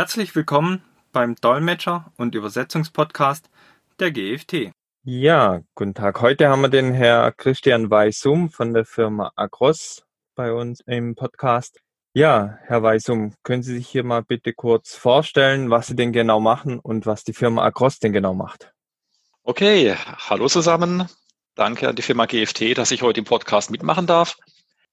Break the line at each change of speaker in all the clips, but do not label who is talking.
Herzlich willkommen beim Dolmetscher- und Übersetzungspodcast der GFT.
Ja, guten Tag. Heute haben wir den Herr Christian Weisum von der Firma Agros bei uns im Podcast. Ja, Herr Weisum, können Sie sich hier mal bitte kurz vorstellen, was Sie denn genau machen und was die Firma Agros denn genau macht?
Okay, hallo zusammen. Danke an die Firma GFT, dass ich heute im Podcast mitmachen darf.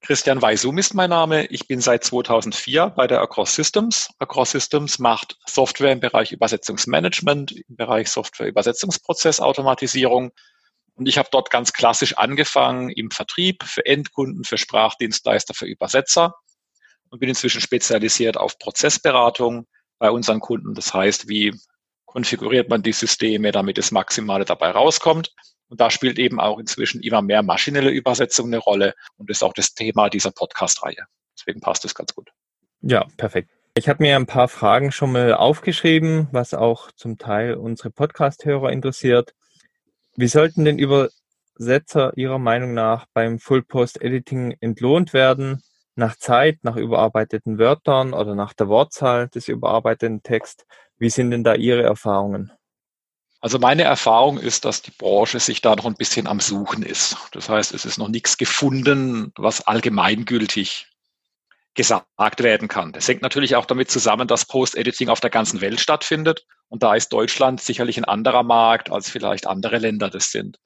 Christian Weisum ist mein Name. Ich bin seit 2004 bei der Across Systems. Across Systems macht Software im Bereich Übersetzungsmanagement, im Bereich Software-Übersetzungsprozessautomatisierung. Und ich habe dort ganz klassisch angefangen im Vertrieb für Endkunden, für Sprachdienstleister, für Übersetzer und bin inzwischen spezialisiert auf Prozessberatung bei unseren Kunden. Das heißt, wie konfiguriert man die Systeme, damit das Maximale dabei rauskommt. Und da spielt eben auch inzwischen immer mehr maschinelle Übersetzung eine Rolle. Und ist auch das Thema dieser Podcast-Reihe. Deswegen passt es ganz gut.
Ja, perfekt. Ich habe mir ein paar Fragen schon mal aufgeschrieben, was auch zum Teil unsere Podcast-Hörer interessiert. Wie sollten denn Übersetzer Ihrer Meinung nach beim Full-Post-Editing entlohnt werden? Nach Zeit, nach überarbeiteten Wörtern oder nach der Wortzahl des überarbeiteten Texts? Wie sind denn da Ihre Erfahrungen?
Also meine Erfahrung ist, dass die Branche sich da noch ein bisschen am Suchen ist. Das heißt, es ist noch nichts gefunden, was allgemeingültig gesagt werden kann. Das hängt natürlich auch damit zusammen, dass Post-Editing auf der ganzen Welt stattfindet. Und da ist Deutschland sicherlich ein anderer Markt, als vielleicht andere Länder das sind.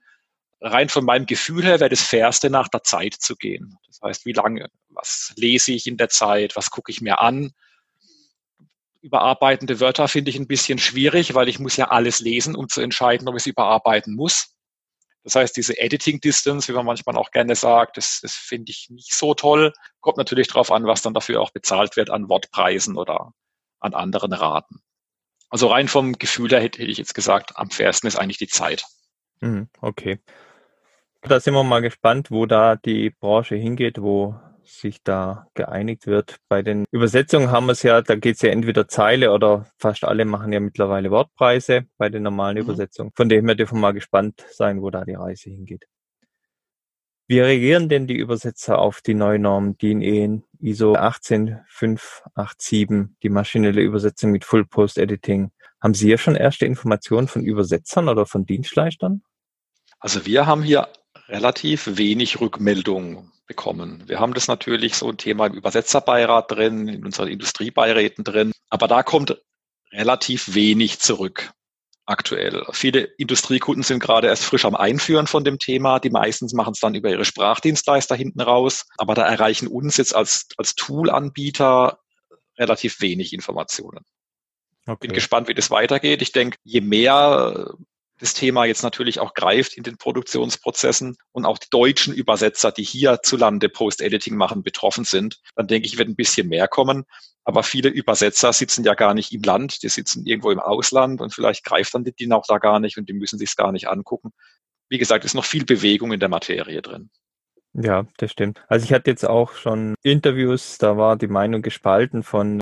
Rein von meinem Gefühl her wäre das Fairste, nach der Zeit zu gehen. Das heißt, wie lange, was lese ich in der Zeit, was gucke ich mir an, überarbeitende Wörter finde ich ein bisschen schwierig, weil ich muss ja alles lesen, um zu entscheiden, ob ich es überarbeiten muss. Das heißt, diese Editing Distance, wie man manchmal auch gerne sagt, das, das finde ich nicht so toll. Kommt natürlich darauf an, was dann dafür auch bezahlt wird an Wortpreisen oder an anderen Raten. Also rein vom Gefühl her hätte ich jetzt gesagt, am fairsten ist eigentlich die Zeit.
Mhm, okay. Da sind wir mal gespannt, wo da die Branche hingeht, wo sich da geeinigt wird. Bei den Übersetzungen haben wir es ja, da geht es ja entweder Zeile oder fast alle machen ja mittlerweile Wortpreise bei den normalen mhm. Übersetzungen. Von dem her dürfen wir mal gespannt sein, wo da die Reise hingeht. Wie reagieren denn die Übersetzer auf die neue Norm DIN EN ISO 18587, die maschinelle Übersetzung mit Full Post Editing? Haben Sie ja schon erste Informationen von Übersetzern oder von Dienstleistern?
Also wir haben hier relativ wenig Rückmeldungen bekommen. Wir haben das natürlich so ein Thema im Übersetzerbeirat drin, in unseren Industriebeiräten drin, aber da kommt relativ wenig zurück aktuell. Viele Industriekunden sind gerade erst frisch am Einführen von dem Thema. Die meistens machen es dann über ihre Sprachdienstleister hinten raus. Aber da erreichen uns jetzt als, als Tool-Anbieter relativ wenig Informationen. Okay. Bin gespannt, wie das weitergeht. Ich denke, je mehr das Thema jetzt natürlich auch greift in den Produktionsprozessen und auch die deutschen Übersetzer, die hierzulande Post-Editing machen, betroffen sind, dann denke ich, wird ein bisschen mehr kommen. Aber viele Übersetzer sitzen ja gar nicht im Land, die sitzen irgendwo im Ausland und vielleicht greift dann die DIN auch da gar nicht und die müssen sich es gar nicht angucken. Wie gesagt, ist noch viel Bewegung in der Materie drin.
Ja, das stimmt. Also ich hatte jetzt auch schon Interviews, da war die Meinung gespalten von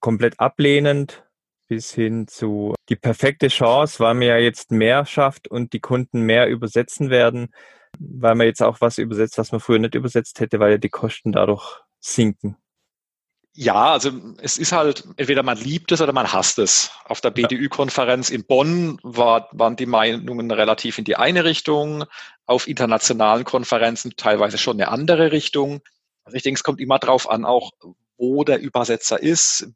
komplett ablehnend bis hin zu die perfekte Chance, weil man ja jetzt mehr schafft und die Kunden mehr übersetzen werden, weil man jetzt auch was übersetzt, was man früher nicht übersetzt hätte, weil ja die Kosten dadurch sinken.
Ja, also es ist halt, entweder man liebt es oder man hasst es. Auf der BDÜ-Konferenz in Bonn war, waren die Meinungen relativ in die eine Richtung, auf internationalen Konferenzen teilweise schon eine andere Richtung. Also ich denke, es kommt immer darauf an, auch wo der Übersetzer ist,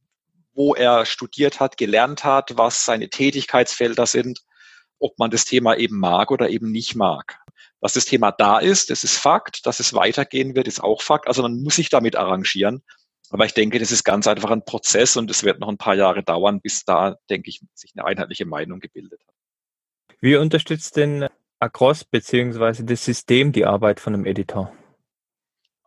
wo er studiert hat, gelernt hat, was seine Tätigkeitsfelder sind, ob man das Thema eben mag oder eben nicht mag. Dass das Thema da ist, das ist Fakt. Dass es weitergehen wird, ist auch Fakt. Also man muss sich damit arrangieren. Aber ich denke, das ist ganz einfach ein Prozess und es wird noch ein paar Jahre dauern, bis da, denke ich, sich eine einheitliche Meinung gebildet hat.
Wie unterstützt denn Across beziehungsweise das System die Arbeit von einem Editor?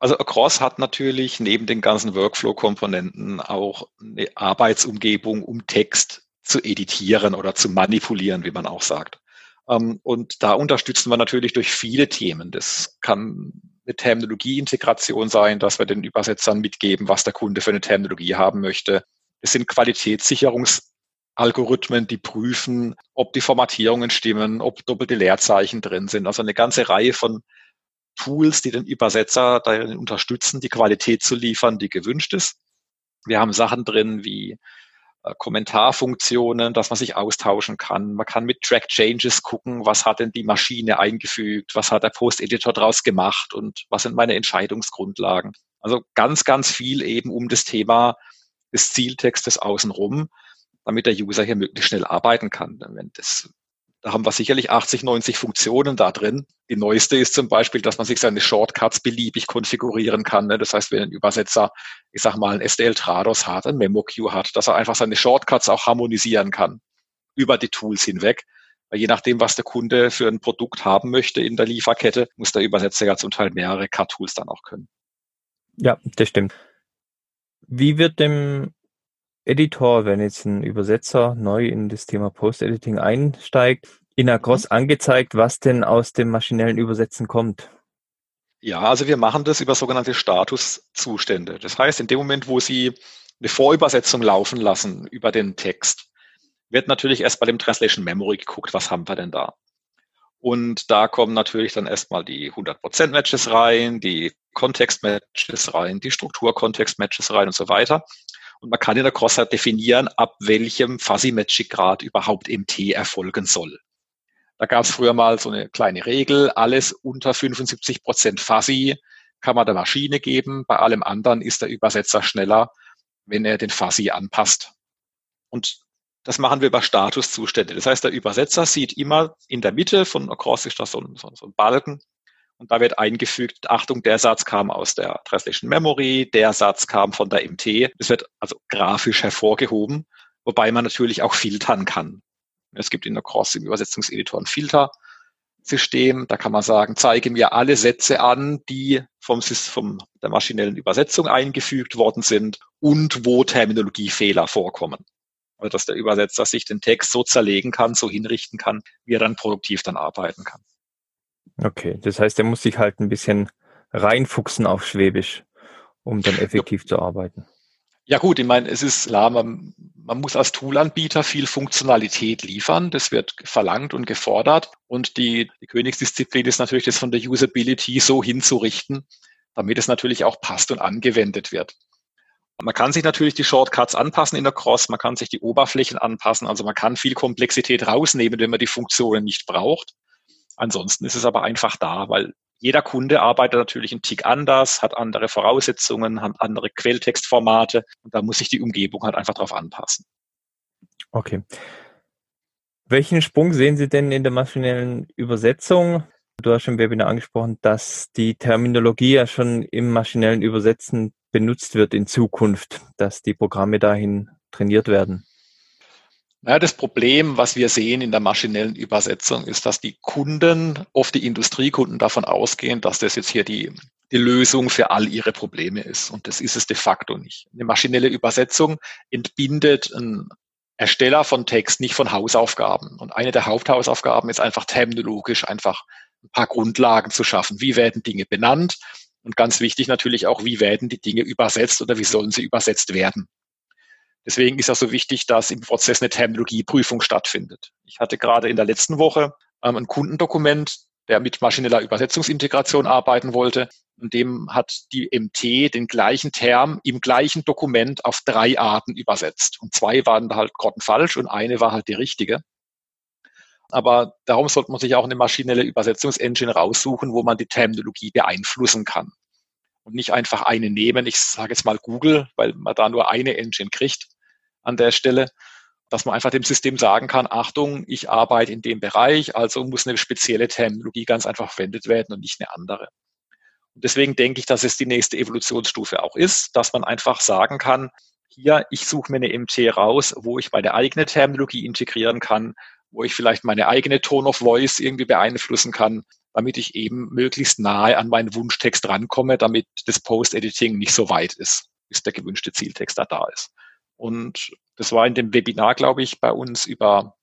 Also Across hat natürlich neben den ganzen Workflow-Komponenten auch eine Arbeitsumgebung, um Text zu editieren oder zu manipulieren, wie man auch sagt. Ähm, und da unterstützen wir natürlich durch viele Themen. Das kann eine Terminologieintegration sein, dass wir den Übersetzern mitgeben, was der Kunde für eine Terminologie haben möchte. Es sind Qualitätssicherungsalgorithmen, die prüfen, ob die Formatierungen stimmen, ob doppelte Leerzeichen drin sind. Also eine ganze Reihe von Tools, die den Übersetzer darin unterstützen, die Qualität zu liefern, die gewünscht ist. Wir haben Sachen drin wie äh, Kommentarfunktionen, dass man sich austauschen kann. Man kann mit Track Changes gucken, was hat denn die Maschine eingefügt, was hat der Post-Editor daraus gemacht und was sind meine Entscheidungsgrundlagen. Also ganz, ganz viel eben um das Thema des Zieltextes außenrum, damit der User hier möglichst schnell arbeiten kann. Wenn das da haben wir sicherlich 80, 90 Funktionen da drin. Die neueste ist zum Beispiel, dass man sich seine Shortcuts beliebig konfigurieren kann. Ne? Das heißt, wenn ein Übersetzer, ich sag mal, ein SDL Trados hat, ein Memo Queue hat, dass er einfach seine Shortcuts auch harmonisieren kann über die Tools hinweg. Weil je nachdem, was der Kunde für ein Produkt haben möchte in der Lieferkette, muss der Übersetzer ja zum Teil mehrere Cut-Tools dann auch können.
Ja, das stimmt. Wie wird dem Editor, wenn jetzt ein Übersetzer neu in das Thema Post-Editing einsteigt, in Across mhm. angezeigt, was denn aus dem maschinellen Übersetzen kommt?
Ja, also wir machen das über sogenannte Statuszustände. Das heißt, in dem Moment, wo Sie eine Vorübersetzung laufen lassen über den Text, wird natürlich erst bei dem Translation Memory geguckt, was haben wir denn da? Und da kommen natürlich dann erstmal die 100% Matches rein, die Kontext Matches rein, die Struktur Kontext Matches rein und so weiter. Und man kann in der Crosser definieren, ab welchem Fuzzy Magic Grad überhaupt MT erfolgen soll. Da gab es früher mal so eine kleine Regel, alles unter 75 Prozent Fuzzy kann man der Maschine geben. Bei allem anderen ist der Übersetzer schneller, wenn er den Fuzzy anpasst. Und das machen wir über Statuszustände. Das heißt, der Übersetzer sieht immer in der Mitte von Across ist das so ein, so ein Balken und da wird eingefügt, Achtung, der Satz kam aus der Translation Memory, der Satz kam von der MT. Das wird also grafisch hervorgehoben, wobei man natürlich auch filtern kann. Es gibt in der Cross im Übersetzungseditor ein Filtersystem. Da kann man sagen, zeige mir alle Sätze an, die vom, vom der maschinellen Übersetzung eingefügt worden sind und wo Terminologiefehler vorkommen. Also dass der Übersetzer sich den Text so zerlegen kann, so hinrichten kann, wie er dann produktiv dann arbeiten kann.
Okay, das heißt, er muss sich halt ein bisschen reinfuchsen auf Schwäbisch, um dann effektiv ja. zu arbeiten.
Ja gut, ich meine, es ist klar, man, man muss als Toolanbieter viel Funktionalität liefern. Das wird verlangt und gefordert. Und die, die Königsdisziplin ist natürlich, das von der Usability so hinzurichten, damit es natürlich auch passt und angewendet wird. Man kann sich natürlich die Shortcuts anpassen in der Cross, man kann sich die Oberflächen anpassen, also man kann viel Komplexität rausnehmen, wenn man die Funktionen nicht braucht. Ansonsten ist es aber einfach da, weil jeder Kunde arbeitet natürlich einen Tick anders, hat andere Voraussetzungen, hat andere Quelltextformate und da muss sich die Umgebung halt einfach darauf anpassen.
Okay. Welchen Sprung sehen Sie denn in der maschinellen Übersetzung? Du hast im Webinar angesprochen, dass die Terminologie ja schon im maschinellen Übersetzen benutzt wird in Zukunft, dass die Programme dahin trainiert werden.
Ja, das Problem, was wir sehen in der maschinellen Übersetzung, ist, dass die Kunden, oft die Industriekunden davon ausgehen, dass das jetzt hier die, die Lösung für all ihre Probleme ist. Und das ist es de facto nicht. Eine maschinelle Übersetzung entbindet einen Ersteller von Text nicht von Hausaufgaben. Und eine der Haupthausaufgaben ist einfach terminologisch einfach ein paar Grundlagen zu schaffen. Wie werden Dinge benannt? Und ganz wichtig natürlich auch, wie werden die Dinge übersetzt oder wie sollen sie übersetzt werden? Deswegen ist ja so wichtig, dass im Prozess eine Terminologieprüfung stattfindet. Ich hatte gerade in der letzten Woche ähm, ein Kundendokument, der mit maschineller Übersetzungsintegration arbeiten wollte. Und dem hat die MT den gleichen Term im gleichen Dokument auf drei Arten übersetzt. Und zwei waren halt grottenfalsch und eine war halt die richtige. Aber darum sollte man sich auch eine maschinelle Übersetzungsengine raussuchen, wo man die Terminologie beeinflussen kann. Und nicht einfach eine nehmen, ich sage jetzt mal Google, weil man da nur eine Engine kriegt, an der Stelle, dass man einfach dem System sagen kann, Achtung, ich arbeite in dem Bereich, also muss eine spezielle Terminologie ganz einfach verwendet werden und nicht eine andere. Und deswegen denke ich, dass es die nächste Evolutionsstufe auch ist, dass man einfach sagen kann, hier, ich suche mir eine MT raus, wo ich meine eigene Terminologie integrieren kann, wo ich vielleicht meine eigene Tone of Voice irgendwie beeinflussen kann, damit ich eben möglichst nahe an meinen Wunschtext rankomme, damit das Post-Editing nicht so weit ist, bis der gewünschte Zieltext da da ist. Und das war in dem Webinar, glaube ich, bei uns über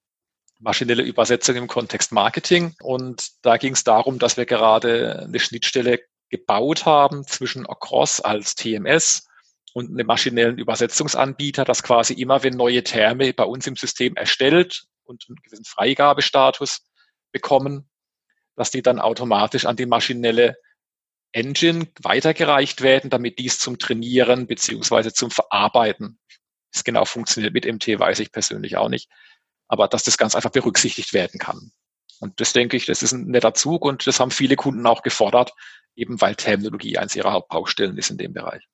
maschinelle Übersetzung im Kontext Marketing. Und da ging es darum, dass wir gerade eine Schnittstelle gebaut haben zwischen Across als TMS und einem maschinellen Übersetzungsanbieter, dass quasi immer, wenn neue Terme bei uns im System erstellt und einen gewissen Freigabestatus bekommen, dass die dann automatisch an die maschinelle Engine weitergereicht werden, damit dies zum Trainieren beziehungsweise zum Verarbeiten es genau funktioniert mit MT, weiß ich persönlich auch nicht. Aber dass das ganz einfach berücksichtigt werden kann. Und das denke ich, das ist ein netter Zug und das haben viele Kunden auch gefordert, eben weil Terminologie eins ihrer Hauptbaustellen ist in dem Bereich.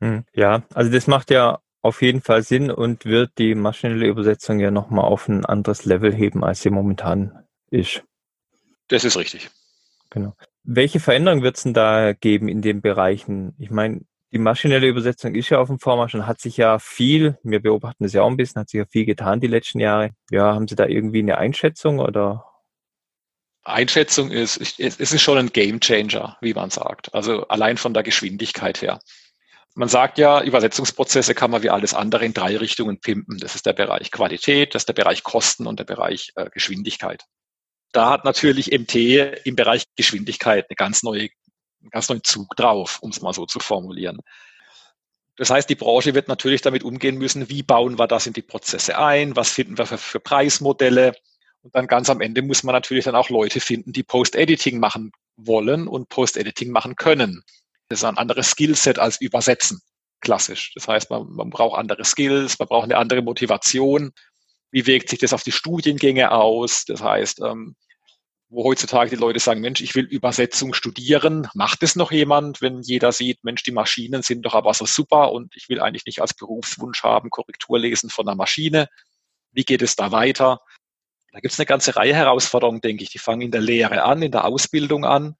Hm, ja, also das macht ja auf jeden Fall Sinn und wird die maschinelle Übersetzung ja nochmal auf ein anderes Level heben, als sie momentan ist.
Das ist richtig.
Genau. Welche Veränderungen wird es denn da geben in den Bereichen? Ich meine, die maschinelle Übersetzung ist ja auf dem Vormarsch und hat sich ja viel, wir beobachten das ja auch ein bisschen, hat sich ja viel getan die letzten Jahre. Ja, haben Sie da irgendwie eine Einschätzung oder?
Einschätzung ist, es ist schon ein Game Changer, wie man sagt. Also allein von der Geschwindigkeit her. Man sagt ja, Übersetzungsprozesse kann man wie alles andere in drei Richtungen pimpen. Das ist der Bereich Qualität, das ist der Bereich Kosten und der Bereich äh, Geschwindigkeit. Da hat natürlich MT im Bereich Geschwindigkeit eine ganz neue, einen ganz neuen Zug drauf, um es mal so zu formulieren. Das heißt, die Branche wird natürlich damit umgehen müssen, wie bauen wir das in die Prozesse ein, was finden wir für, für Preismodelle. Und dann ganz am Ende muss man natürlich dann auch Leute finden, die Post-Editing machen wollen und Post-Editing machen können. Das ist ein anderes Skillset als Übersetzen, klassisch. Das heißt, man, man braucht andere Skills, man braucht eine andere Motivation. Wie wirkt sich das auf die Studiengänge aus? Das heißt, ähm, wo heutzutage die Leute sagen, Mensch, ich will Übersetzung studieren, macht es noch jemand, wenn jeder sieht, Mensch, die Maschinen sind doch aber so super und ich will eigentlich nicht als Berufswunsch haben, Korrektur lesen von einer Maschine. Wie geht es da weiter? Da gibt es eine ganze Reihe Herausforderungen, denke ich. Die fangen in der Lehre an, in der Ausbildung an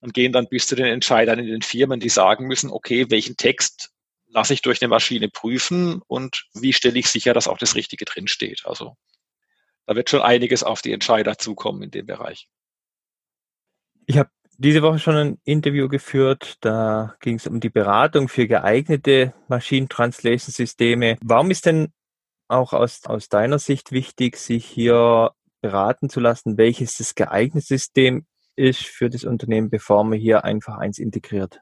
und gehen dann bis zu den Entscheidern in den Firmen, die sagen müssen, okay, welchen Text lasse ich durch eine Maschine prüfen und wie stelle ich sicher, dass auch das Richtige drinsteht. Also da wird schon einiges auf die Entscheider zukommen in dem Bereich.
Ich habe diese Woche schon ein Interview geführt. Da ging es um die Beratung für geeignete Machine Translation Systeme. Warum ist denn auch aus, aus deiner Sicht wichtig, sich hier beraten zu lassen, welches das geeignete System ist für das Unternehmen, bevor man hier einfach eins integriert?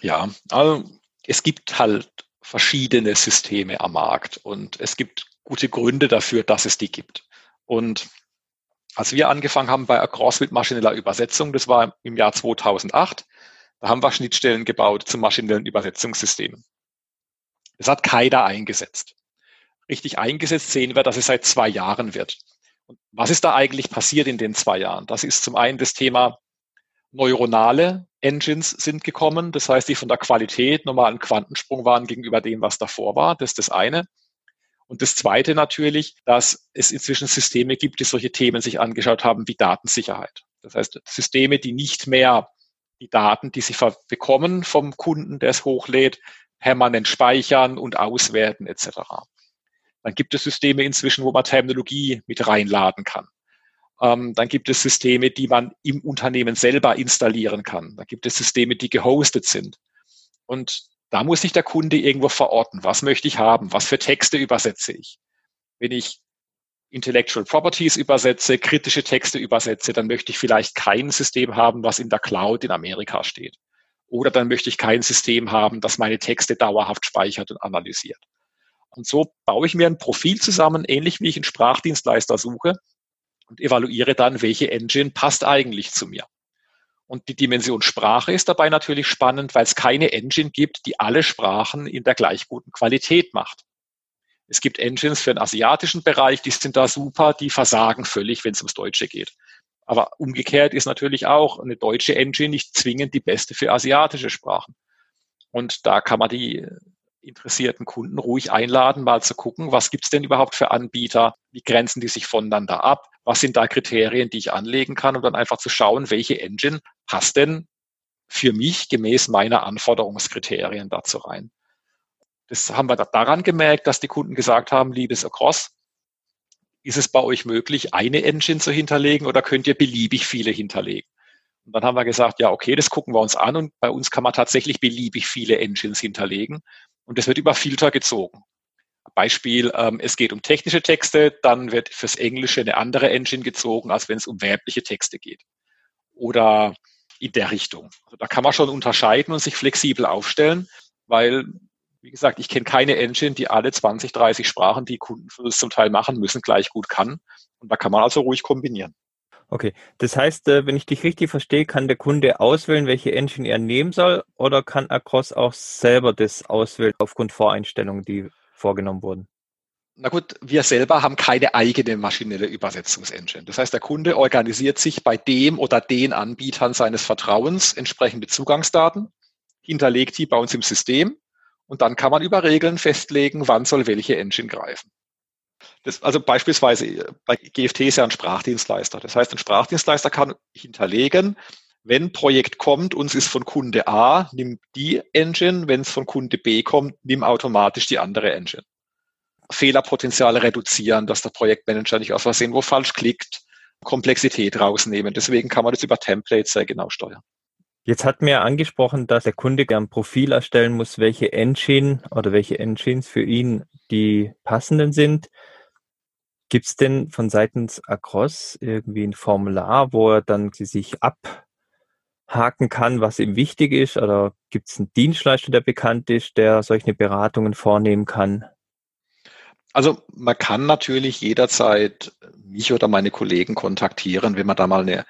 Ja, also es gibt halt verschiedene Systeme am Markt und es gibt gute Gründe dafür, dass es die gibt. Und als wir angefangen haben bei Across mit maschineller Übersetzung, das war im Jahr 2008, da haben wir Schnittstellen gebaut zum maschinellen Übersetzungssystem. Das hat keiner eingesetzt. Richtig eingesetzt sehen wir, dass es seit zwei Jahren wird. Was ist da eigentlich passiert in den zwei Jahren? Das ist zum einen das Thema neuronale Engines sind gekommen. Das heißt, die von der Qualität nochmal ein Quantensprung waren gegenüber dem, was davor war. Das ist das eine. Und das zweite natürlich, dass es inzwischen Systeme gibt, die solche Themen sich angeschaut haben wie Datensicherheit. Das heißt, Systeme, die nicht mehr die Daten, die sie bekommen vom Kunden, der es hochlädt, permanent speichern und auswerten etc. Dann gibt es Systeme inzwischen, wo man Terminologie mit reinladen kann. Ähm, dann gibt es Systeme, die man im Unternehmen selber installieren kann. Dann gibt es Systeme, die gehostet sind. Und da muss sich der Kunde irgendwo verorten. Was möchte ich haben? Was für Texte übersetze ich? Wenn ich Intellectual Properties übersetze, kritische Texte übersetze, dann möchte ich vielleicht kein System haben, was in der Cloud in Amerika steht. Oder dann möchte ich kein System haben, das meine Texte dauerhaft speichert und analysiert. Und so baue ich mir ein Profil zusammen, ähnlich wie ich einen Sprachdienstleister suche und evaluiere dann, welche Engine passt eigentlich zu mir. Und die Dimension Sprache ist dabei natürlich spannend, weil es keine Engine gibt, die alle Sprachen in der gleich guten Qualität macht. Es gibt Engines für den asiatischen Bereich, die sind da super, die versagen völlig, wenn es ums Deutsche geht. Aber umgekehrt ist natürlich auch eine deutsche Engine nicht zwingend die beste für asiatische Sprachen. Und da kann man die interessierten Kunden ruhig einladen, mal zu gucken, was gibt's denn überhaupt für Anbieter, wie grenzen die sich voneinander ab, was sind da Kriterien, die ich anlegen kann, um dann einfach zu schauen, welche Engine passt denn für mich gemäß meiner Anforderungskriterien dazu rein. Das haben wir daran gemerkt, dass die Kunden gesagt haben, liebes Across, ist es bei euch möglich, eine Engine zu hinterlegen oder könnt ihr beliebig viele hinterlegen? Und dann haben wir gesagt, ja, okay, das gucken wir uns an und bei uns kann man tatsächlich beliebig viele Engines hinterlegen. Und das wird über Filter gezogen. Beispiel, ähm, es geht um technische Texte, dann wird fürs Englische eine andere Engine gezogen, als wenn es um werbliche Texte geht. Oder in der Richtung. Also da kann man schon unterscheiden und sich flexibel aufstellen, weil, wie gesagt, ich kenne keine Engine, die alle 20, 30 Sprachen, die Kunden für das zum Teil machen müssen, gleich gut kann. Und da kann man also ruhig kombinieren.
Okay, das heißt, äh, wenn ich dich richtig verstehe, kann der Kunde auswählen, welche Engine er nehmen soll, oder kann Across auch selber das auswählen aufgrund Voreinstellungen, die vorgenommen wurden?
Na gut, wir selber haben keine eigene maschinelle Übersetzungsengine. Das heißt, der Kunde organisiert sich bei dem oder den Anbietern seines Vertrauens entsprechende Zugangsdaten, hinterlegt die bei uns im System und dann kann man über Regeln festlegen, wann soll welche Engine greifen. Das, also beispielsweise bei GFT ist ja ein Sprachdienstleister. Das heißt, ein Sprachdienstleister kann hinterlegen, wenn Projekt kommt, uns ist von Kunde A, nimm die Engine, wenn es von Kunde B kommt, nimm automatisch die andere Engine. Fehlerpotenziale reduzieren, dass der Projektmanager nicht aus Versehen wo falsch klickt, Komplexität rausnehmen. Deswegen kann man das über Templates sehr genau steuern.
Jetzt hat mir angesprochen, dass der Kunde gern Profil erstellen muss, welche Engine oder welche Engines für ihn die passenden sind. Gibt es denn von seitens Across irgendwie ein Formular, wo er dann sich abhaken kann, was ihm wichtig ist? Oder gibt es einen Dienstleister, der bekannt ist, der solche Beratungen vornehmen kann?
Also man kann natürlich jederzeit mich oder meine Kollegen kontaktieren, wenn man da mal eine,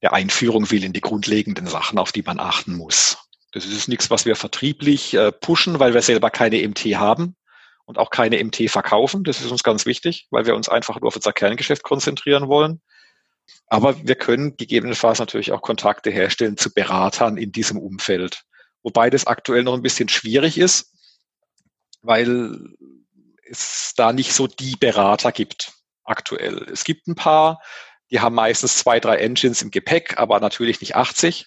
eine Einführung will in die grundlegenden Sachen, auf die man achten muss. Das ist nichts, was wir vertrieblich äh, pushen, weil wir selber keine MT haben und auch keine MT verkaufen. Das ist uns ganz wichtig, weil wir uns einfach nur auf unser Kerngeschäft konzentrieren wollen. Aber wir können gegebenenfalls natürlich auch Kontakte herstellen zu Beratern in diesem Umfeld. Wobei das aktuell noch ein bisschen schwierig ist, weil es da nicht so die Berater gibt aktuell. Es gibt ein paar, die haben meistens zwei, drei Engines im Gepäck, aber natürlich nicht 80.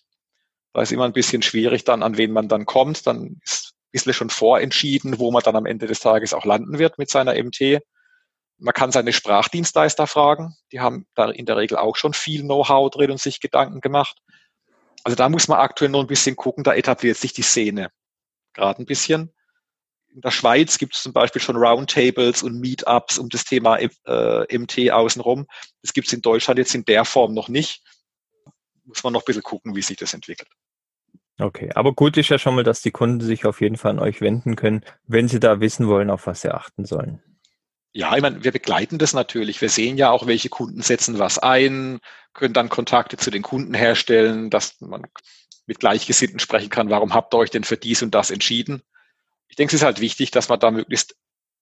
Da ist immer ein bisschen schwierig dann, an wen man dann kommt. Dann ist bisschen schon vorentschieden, wo man dann am Ende des Tages auch landen wird mit seiner MT. Man kann seine Sprachdienstleister fragen. Die haben da in der Regel auch schon viel Know-how drin und sich Gedanken gemacht. Also da muss man aktuell noch ein bisschen gucken. Da etabliert sich die Szene gerade ein bisschen. In der Schweiz gibt es zum Beispiel schon Roundtables und Meetups um das Thema äh, MT außenrum. Das gibt es in Deutschland jetzt in der Form noch nicht. Muss man noch ein bisschen gucken, wie sich das entwickelt.
Okay, aber gut ist ja schon mal, dass die Kunden sich auf jeden Fall an euch wenden können, wenn sie da wissen wollen, auf was sie achten sollen.
Ja, ich meine, wir begleiten das natürlich. Wir sehen ja auch, welche Kunden setzen was ein, können dann Kontakte zu den Kunden herstellen, dass man mit Gleichgesinnten sprechen kann. Warum habt ihr euch denn für dies und das entschieden? Ich denke, es ist halt wichtig, dass man da möglichst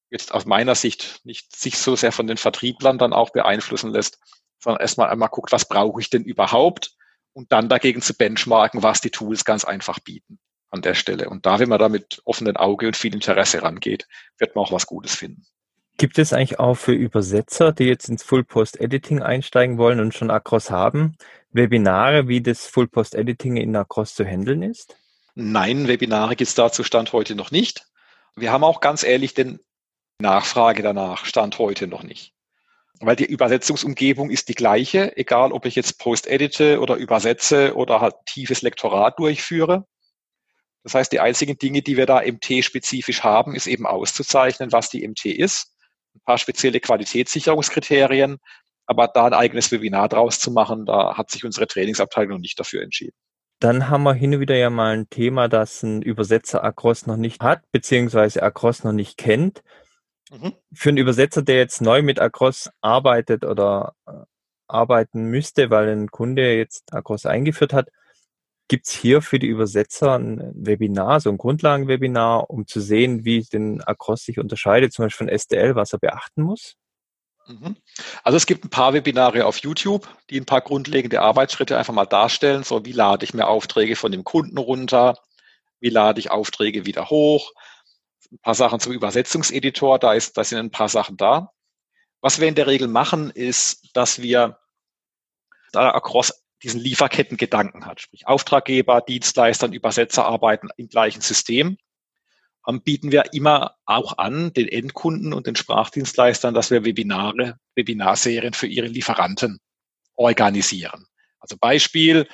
jetzt aus meiner Sicht nicht sich so sehr von den Vertrieblern dann auch beeinflussen lässt, sondern erstmal einmal guckt, was brauche ich denn überhaupt? und dann dagegen zu benchmarken, was die Tools ganz einfach bieten an der Stelle. Und da, wenn man da mit offenen Auge und viel Interesse rangeht, wird man auch was Gutes finden.
Gibt es eigentlich auch für Übersetzer, die jetzt ins Full Post Editing einsteigen wollen und schon Across haben, Webinare, wie das Full Post Editing in Across zu handeln ist?
Nein, Webinare gibt es dazu Stand heute noch nicht. Wir haben auch ganz ehrlich den Nachfrage danach Stand heute noch nicht weil die Übersetzungsumgebung ist die gleiche, egal ob ich jetzt Post edite oder übersetze oder halt tiefes Lektorat durchführe. Das heißt, die einzigen Dinge, die wir da MT-spezifisch haben, ist eben auszuzeichnen, was die MT ist, ein paar spezielle Qualitätssicherungskriterien, aber da ein eigenes Webinar draus zu machen, da hat sich unsere Trainingsabteilung noch nicht dafür entschieden.
Dann haben wir hin und wieder ja mal ein Thema, das ein Übersetzer Across noch nicht hat, beziehungsweise Across noch nicht kennt. Mhm. Für einen Übersetzer, der jetzt neu mit Across arbeitet oder äh, arbeiten müsste, weil ein Kunde jetzt Across eingeführt hat, gibt es hier für die Übersetzer ein Webinar, so ein Grundlagenwebinar, um zu sehen, wie den Across sich unterscheidet, zum Beispiel von STL, was er beachten muss?
Mhm. Also es gibt ein paar Webinare auf YouTube, die ein paar grundlegende Arbeitsschritte einfach mal darstellen. So, wie lade ich mir Aufträge von dem Kunden runter? Wie lade ich Aufträge wieder hoch? ein paar Sachen zum Übersetzungseditor, da, ist, da sind ein paar Sachen da. Was wir in der Regel machen, ist, dass wir da Across diesen Lieferkettengedanken hat, sprich Auftraggeber, Dienstleister und Übersetzer arbeiten im gleichen System, ähm, bieten wir immer auch an, den Endkunden und den Sprachdienstleistern, dass wir Webinare, Webinarserien für ihre Lieferanten organisieren. Also Beispiel,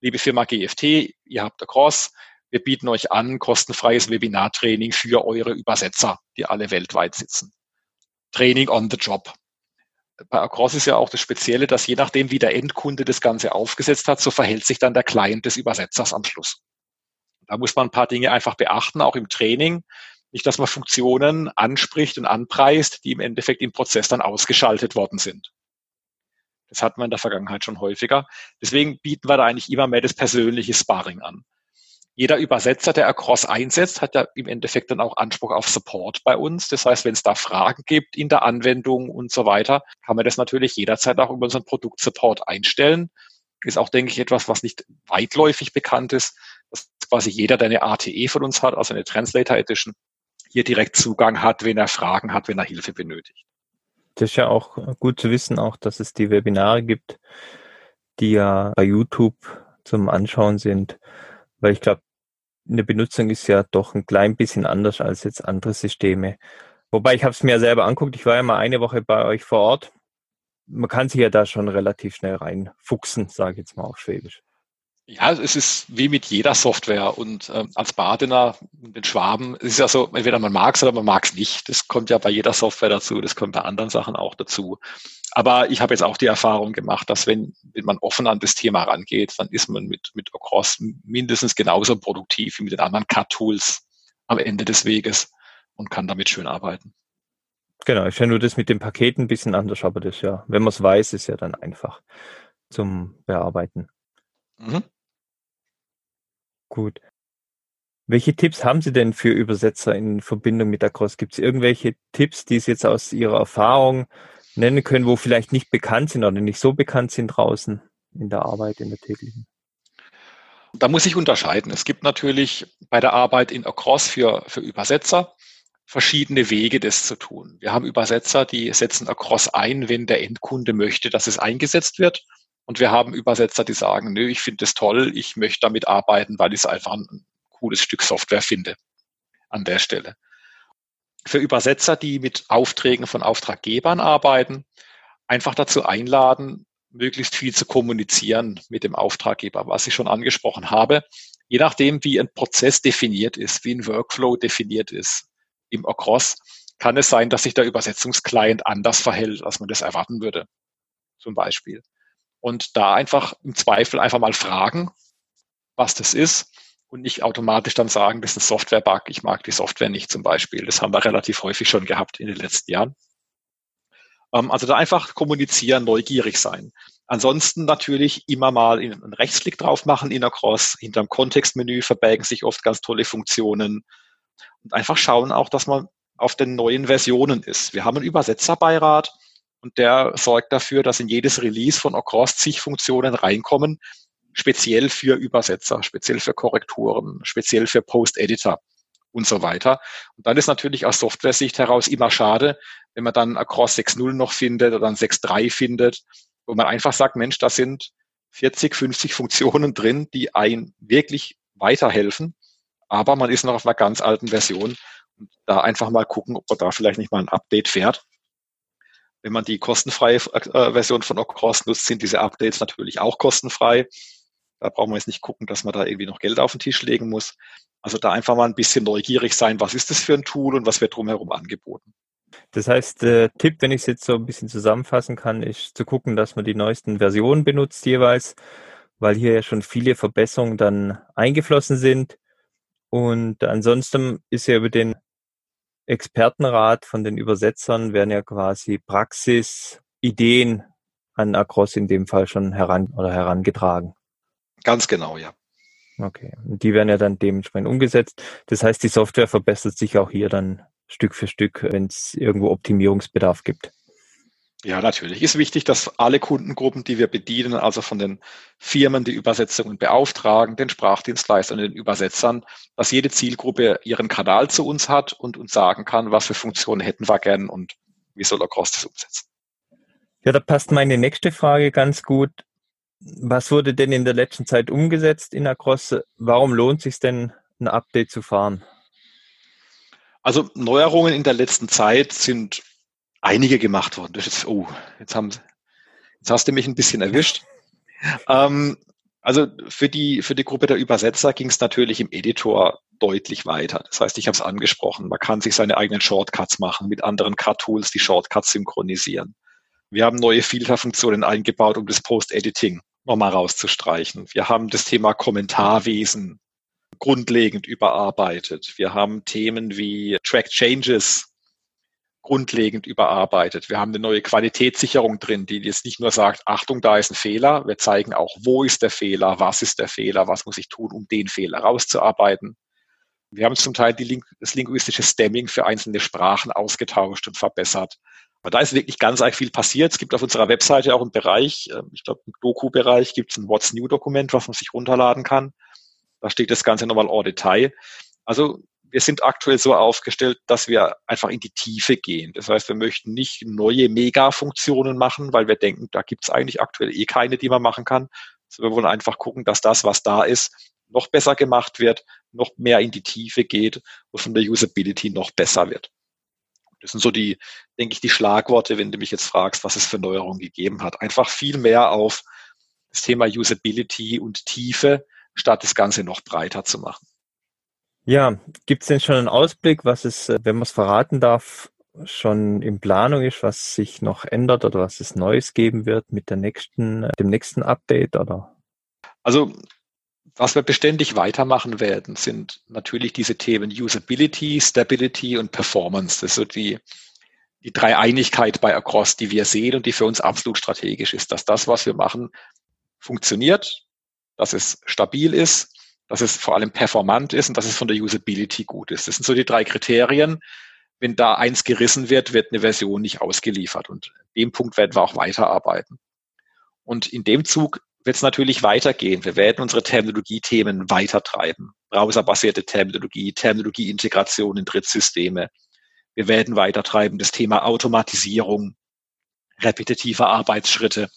liebe Firma GFT, ihr habt Across, wir bieten euch an, kostenfreies Webinartraining für eure Übersetzer, die alle weltweit sitzen. Training on the job. Bei Across ist ja auch das Spezielle, dass je nachdem, wie der Endkunde das Ganze aufgesetzt hat, so verhält sich dann der Client des Übersetzers am Schluss. Da muss man ein paar Dinge einfach beachten, auch im Training. Nicht, dass man Funktionen anspricht und anpreist, die im Endeffekt im Prozess dann ausgeschaltet worden sind. Das hatten wir in der Vergangenheit schon häufiger. Deswegen bieten wir da eigentlich immer mehr das persönliche Sparring an. Jeder Übersetzer, der Across einsetzt, hat ja im Endeffekt dann auch Anspruch auf Support bei uns. Das heißt, wenn es da Fragen gibt in der Anwendung und so weiter, kann man das natürlich jederzeit auch über unseren Produktsupport einstellen. Ist auch, denke ich, etwas, was nicht weitläufig bekannt ist, dass quasi jeder, der eine ATE von uns hat, also eine Translator Edition, hier direkt Zugang hat, wenn er Fragen hat, wenn er Hilfe benötigt.
Das ist ja auch gut zu wissen, auch dass es die Webinare gibt, die ja bei YouTube zum Anschauen sind, weil ich glaube, eine Benutzung ist ja doch ein klein bisschen anders als jetzt andere Systeme. Wobei ich habe es mir selber anguckt, ich war ja mal eine Woche bei euch vor Ort. Man kann sich ja da schon relativ schnell reinfuchsen, sage ich jetzt mal auf Schwäbisch.
Ja, es ist wie mit jeder Software und ähm, als Badener, den Schwaben, es ist ja so, entweder man mag es oder man mag es nicht. Das kommt ja bei jeder Software dazu, das kommt bei anderen Sachen auch dazu. Aber ich habe jetzt auch die Erfahrung gemacht, dass wenn, wenn man offen an das Thema rangeht, dann ist man mit, mit Across mindestens genauso produktiv wie mit den anderen Cut-Tools am Ende des Weges und kann damit schön arbeiten.
Genau, ich finde nur das mit den Paketen ein bisschen anders, aber das ja, wenn man es weiß, ist ja dann einfach zum Bearbeiten. Mhm. Gut. Welche Tipps haben Sie denn für Übersetzer in Verbindung mit der Cross? Gibt es irgendwelche Tipps, die Sie jetzt aus Ihrer Erfahrung nennen können, wo vielleicht nicht bekannt sind oder nicht so bekannt sind draußen in der Arbeit, in der täglichen?
Da muss ich unterscheiden. Es gibt natürlich bei der Arbeit in Across für, für Übersetzer verschiedene Wege, das zu tun. Wir haben Übersetzer, die setzen Across ein, wenn der Endkunde möchte, dass es eingesetzt wird. Und wir haben Übersetzer, die sagen, nö, ich finde es toll, ich möchte damit arbeiten, weil ich es einfach ein cooles Stück Software finde an der Stelle. Für Übersetzer, die mit Aufträgen von Auftraggebern arbeiten, einfach dazu einladen, möglichst viel zu kommunizieren mit dem Auftraggeber, was ich schon angesprochen habe. Je nachdem, wie ein Prozess definiert ist, wie ein Workflow definiert ist im Across, kann es sein, dass sich der Übersetzungsclient anders verhält, als man das erwarten würde. Zum Beispiel. Und da einfach im Zweifel einfach mal fragen, was das ist und nicht automatisch dann sagen, das ist ein Software-Bug, ich mag die Software nicht zum Beispiel. Das haben wir relativ häufig schon gehabt in den letzten Jahren. Ähm, also da einfach kommunizieren, neugierig sein. Ansonsten natürlich immer mal einen Rechtsklick drauf machen in der Cross. Hinterm Kontextmenü verbergen sich oft ganz tolle Funktionen. Und einfach schauen auch, dass man auf den neuen Versionen ist. Wir haben einen Übersetzerbeirat, und der sorgt dafür, dass in jedes Release von Across zig Funktionen reinkommen, speziell für Übersetzer, speziell für Korrekturen, speziell für Post-Editor und so weiter. Und dann ist natürlich aus Software-Sicht heraus immer schade, wenn man dann Across 6.0 noch findet oder dann 6.3 findet, wo man einfach sagt, Mensch, da sind 40, 50 Funktionen drin, die ein wirklich weiterhelfen, aber man ist noch auf einer ganz alten Version und da einfach mal gucken, ob man da vielleicht nicht mal ein Update fährt. Wenn man die kostenfreie äh, Version von Ocross nutzt, sind diese Updates natürlich auch kostenfrei. Da brauchen wir jetzt nicht gucken, dass man da irgendwie noch Geld auf den Tisch legen muss. Also da einfach mal ein bisschen neugierig sein, was ist das für ein Tool und was wird drumherum angeboten.
Das heißt, äh, Tipp, wenn ich es jetzt so ein bisschen zusammenfassen kann, ist zu gucken, dass man die neuesten Versionen benutzt jeweils, weil hier ja schon viele Verbesserungen dann eingeflossen sind. Und ansonsten ist ja über den Expertenrat von den Übersetzern werden ja quasi Praxisideen an Across in dem Fall schon heran oder herangetragen.
Ganz genau, ja.
Okay. Und die werden ja dann dementsprechend umgesetzt. Das heißt, die Software verbessert sich auch hier dann Stück für Stück, wenn es irgendwo Optimierungsbedarf gibt.
Ja, natürlich. Ist wichtig, dass alle Kundengruppen, die wir bedienen, also von den Firmen, die Übersetzungen beauftragen, den Sprachdienstleistern, den Übersetzern, dass jede Zielgruppe ihren Kanal zu uns hat und uns sagen kann, was für Funktionen hätten wir gern und wie soll Across das umsetzen.
Ja, da passt meine nächste Frage ganz gut. Was wurde denn in der letzten Zeit umgesetzt in Across? Warum lohnt es sich denn, ein Update zu fahren?
Also Neuerungen in der letzten Zeit sind einige gemacht worden. Das ist, oh, jetzt haben, jetzt hast du mich ein bisschen erwischt. Ähm, also für die, für die Gruppe der Übersetzer ging es natürlich im Editor deutlich weiter. Das heißt, ich habe es angesprochen, man kann sich seine eigenen Shortcuts machen, mit anderen Cut-Tools die Shortcuts synchronisieren. Wir haben neue Filterfunktionen eingebaut, um das Post-Editing nochmal rauszustreichen. Wir haben das Thema Kommentarwesen grundlegend überarbeitet. Wir haben Themen wie Track Changes grundlegend überarbeitet. Wir haben eine neue Qualitätssicherung drin, die jetzt nicht nur sagt, Achtung, da ist ein Fehler. Wir zeigen auch, wo ist der Fehler, was ist der Fehler, was muss ich tun, um den Fehler rauszuarbeiten. Wir haben zum Teil die, das linguistische Stemming für einzelne Sprachen ausgetauscht und verbessert. Aber da ist wirklich ganz arg viel passiert. Es gibt auf unserer Webseite auch einen Bereich, ähm, ich glaube im Doku-Bereich gibt es ein What's New-Dokument, was man sich runterladen kann. Da steht das Ganze nochmal en Detail. Also wir sind aktuell so aufgestellt, dass wir einfach in die Tiefe gehen. Das heißt, wir möchten nicht neue Mega-Funktionen machen, weil wir denken, da gibt es eigentlich aktuell eh keine, die man machen kann. Also wir wollen einfach gucken, dass das, was da ist, noch besser gemacht wird, noch mehr in die Tiefe geht und von der Usability noch besser wird. Das sind so die, denke ich, die Schlagworte, wenn du mich jetzt fragst, was es für Neuerungen gegeben hat. Einfach viel mehr auf das Thema Usability und Tiefe, statt das Ganze noch breiter zu machen.
Ja, gibt es denn schon einen Ausblick, was es, äh, wenn man es verraten darf, schon in Planung ist, was sich noch ändert oder was es Neues geben wird mit der nächsten, äh, dem nächsten Update oder?
Also was wir beständig weitermachen werden, sind natürlich diese Themen Usability, Stability und Performance. Das ist so die, die Dreieinigkeit bei Across, die wir sehen und die für uns absolut strategisch ist, dass das, was wir machen, funktioniert, dass es stabil ist dass es vor allem performant ist und dass es von der Usability gut ist. Das sind so die drei Kriterien. Wenn da eins gerissen wird, wird eine Version nicht ausgeliefert. Und dem Punkt werden wir auch weiterarbeiten. Und in dem Zug wird es natürlich weitergehen. Wir werden unsere Terminologie-Themen weitertreiben. Browserbasierte Terminologie, Terminologie-Integration in Drittsysteme. Wir werden weitertreiben das Thema Automatisierung, repetitive Arbeitsschritte,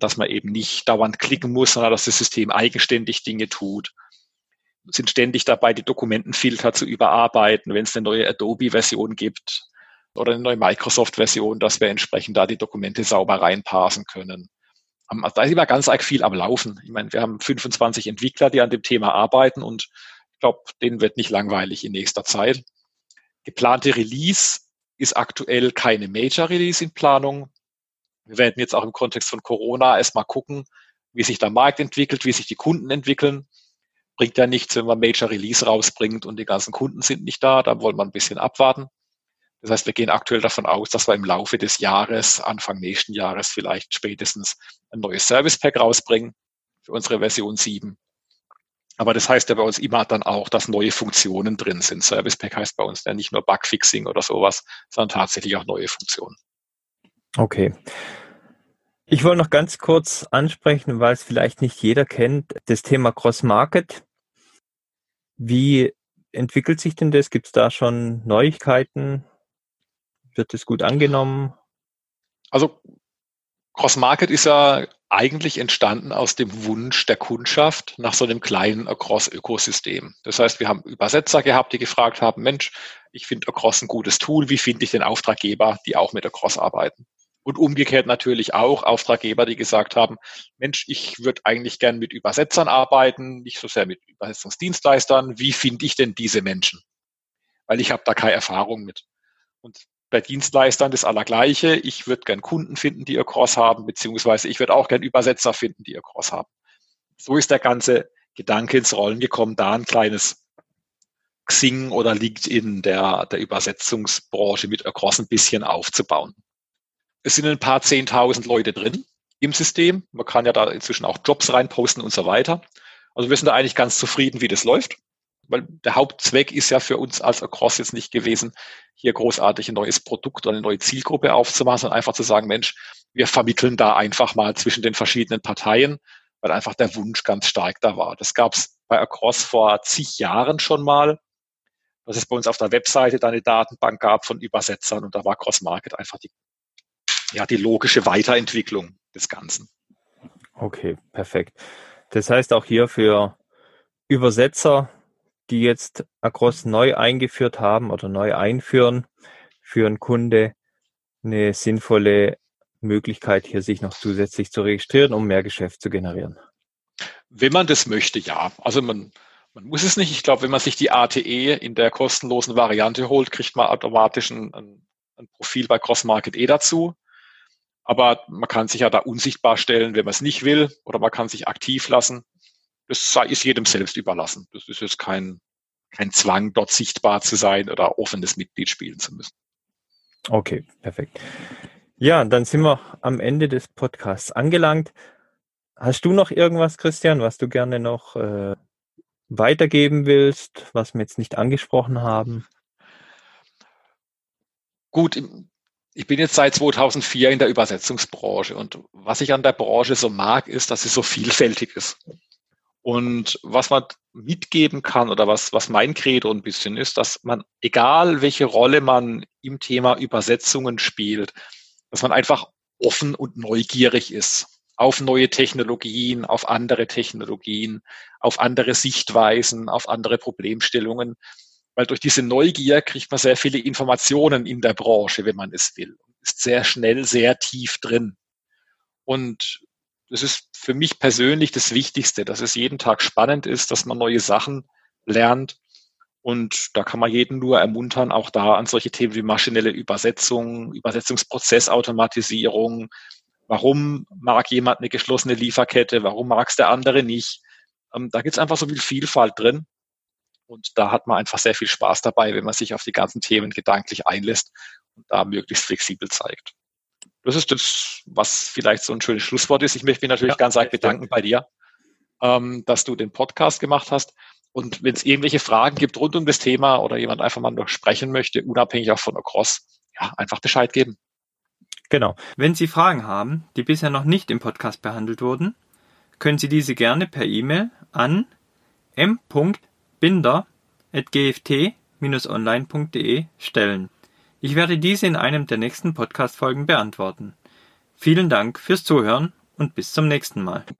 dass man eben nicht dauernd klicken muss, sondern dass das System eigenständig Dinge tut sind ständig dabei, die Dokumentenfilter zu überarbeiten, wenn es eine neue Adobe-Version gibt oder eine neue Microsoft-Version, dass wir entsprechend da die Dokumente sauber reinparsen können. Also da ist immer ganz arg viel am Laufen. Ich meine, wir haben 25 Entwickler, die an dem Thema arbeiten und ich glaube, denen wird nicht langweilig in nächster Zeit. Geplante Release ist aktuell keine Major Release in Planung. Wir werden jetzt auch im Kontext von Corona erstmal gucken, wie sich der Markt entwickelt, wie sich die Kunden entwickeln bringt ja nichts, wenn man Major Release rausbringt und die ganzen Kunden sind nicht da. Da wollen wir ein bisschen abwarten. Das heißt, wir gehen aktuell davon aus, dass wir im Laufe des Jahres, Anfang nächsten Jahres vielleicht spätestens ein neues Service Pack rausbringen für unsere Version 7. Aber das heißt ja bei uns immer dann auch, dass neue Funktionen drin sind. Service Pack heißt bei uns ja nicht nur Bugfixing oder sowas, sondern tatsächlich auch neue Funktionen.
Okay. Ich wollte noch ganz kurz ansprechen, weil es vielleicht nicht jeder kennt, das Thema Cross-Market. Wie entwickelt sich denn das? Gibt es da schon Neuigkeiten? Wird es gut angenommen?
Also Cross-Market ist ja eigentlich entstanden aus dem Wunsch der Kundschaft nach so einem kleinen Across-Ökosystem. Das heißt, wir haben Übersetzer gehabt, die gefragt haben, Mensch, ich finde Across ein gutes Tool, wie finde ich den Auftraggeber, die auch mit Across arbeiten? Und umgekehrt natürlich auch Auftraggeber, die gesagt haben, Mensch, ich würde eigentlich gern mit Übersetzern arbeiten, nicht so sehr mit Übersetzungsdienstleistern. Wie finde ich denn diese Menschen? Weil ich habe da keine Erfahrung mit. Und bei Dienstleistern das Allergleiche. Ich würde gern Kunden finden, die ihr Cross haben, beziehungsweise ich würde auch gern Übersetzer finden, die ihr Cross haben. So ist der ganze Gedanke ins Rollen gekommen, da ein kleines Xing oder LinkedIn der, der Übersetzungsbranche mit Across ein bisschen aufzubauen. Es sind ein paar zehntausend Leute drin im System. Man kann ja da inzwischen auch Jobs reinposten und so weiter. Also wir sind da eigentlich ganz zufrieden, wie das läuft. Weil der Hauptzweck ist ja für uns als Across jetzt nicht gewesen, hier großartig ein neues Produkt oder eine neue Zielgruppe aufzumachen, sondern einfach zu sagen, Mensch, wir vermitteln da einfach mal zwischen den verschiedenen Parteien, weil einfach der Wunsch ganz stark da war. Das gab es bei Across vor zig Jahren schon mal, dass es bei uns auf der Webseite da eine Datenbank gab von Übersetzern und da war Cross Market einfach die ja, die logische Weiterentwicklung des Ganzen.
Okay, perfekt. Das heißt auch hier für Übersetzer, die jetzt Across neu eingeführt haben oder neu einführen, für einen Kunde eine sinnvolle Möglichkeit, hier sich noch zusätzlich zu registrieren, um mehr Geschäft zu generieren.
Wenn man das möchte, ja. Also man, man muss es nicht. Ich glaube, wenn man sich die ATE in der kostenlosen Variante holt, kriegt man automatisch ein, ein, Profil bei CrossMarket eh dazu. Aber man kann sich ja da unsichtbar stellen, wenn man es nicht will, oder man kann sich aktiv lassen. Das ist jedem selbst überlassen. Das ist jetzt kein, kein Zwang, dort sichtbar zu sein oder offenes Mitglied spielen zu müssen.
Okay, perfekt. Ja, dann sind wir am Ende des Podcasts angelangt. Hast du noch irgendwas, Christian, was du gerne noch äh, weitergeben willst, was wir jetzt nicht angesprochen haben?
Gut, ich bin jetzt seit 2004 in der Übersetzungsbranche und was ich an der Branche so mag, ist, dass sie so vielfältig ist. Und was man mitgeben kann oder was, was mein Credo ein bisschen ist, dass man, egal welche Rolle man im Thema Übersetzungen spielt, dass man einfach offen und neugierig ist auf neue Technologien, auf andere Technologien, auf andere Sichtweisen, auf andere Problemstellungen. Weil durch diese Neugier kriegt man sehr viele Informationen in der Branche, wenn man es will. Ist sehr schnell, sehr tief drin. Und das ist für mich persönlich das Wichtigste, dass es jeden Tag spannend ist, dass man neue Sachen lernt. Und da kann man jeden nur ermuntern, auch da an solche Themen wie maschinelle Übersetzung, Übersetzungsprozessautomatisierung, Warum mag jemand eine geschlossene Lieferkette? Warum mag es der andere nicht? Ähm, da gibt es einfach so viel Vielfalt drin. Und da hat man einfach sehr viel Spaß dabei, wenn man sich auf die ganzen Themen gedanklich einlässt und da möglichst flexibel zeigt. Das ist das, was vielleicht so ein schönes Schlusswort ist. Ich möchte mich natürlich ja, ganz arg bedanken bei dir, ähm, dass du den Podcast gemacht hast. Und wenn es irgendwelche Fragen gibt rund um das Thema oder jemand einfach mal nur sprechen möchte, unabhängig auch von der Cross, ja, einfach Bescheid geben.
Genau. Wenn Sie Fragen haben, die bisher noch nicht im Podcast behandelt wurden, können Sie diese gerne per E-Mail an m.binder.gft-online.de stellen. Ich werde diese in einem der nächsten Podcast-Folgen beantworten. Vielen Dank fürs Zuhören und bis zum nächsten Mal.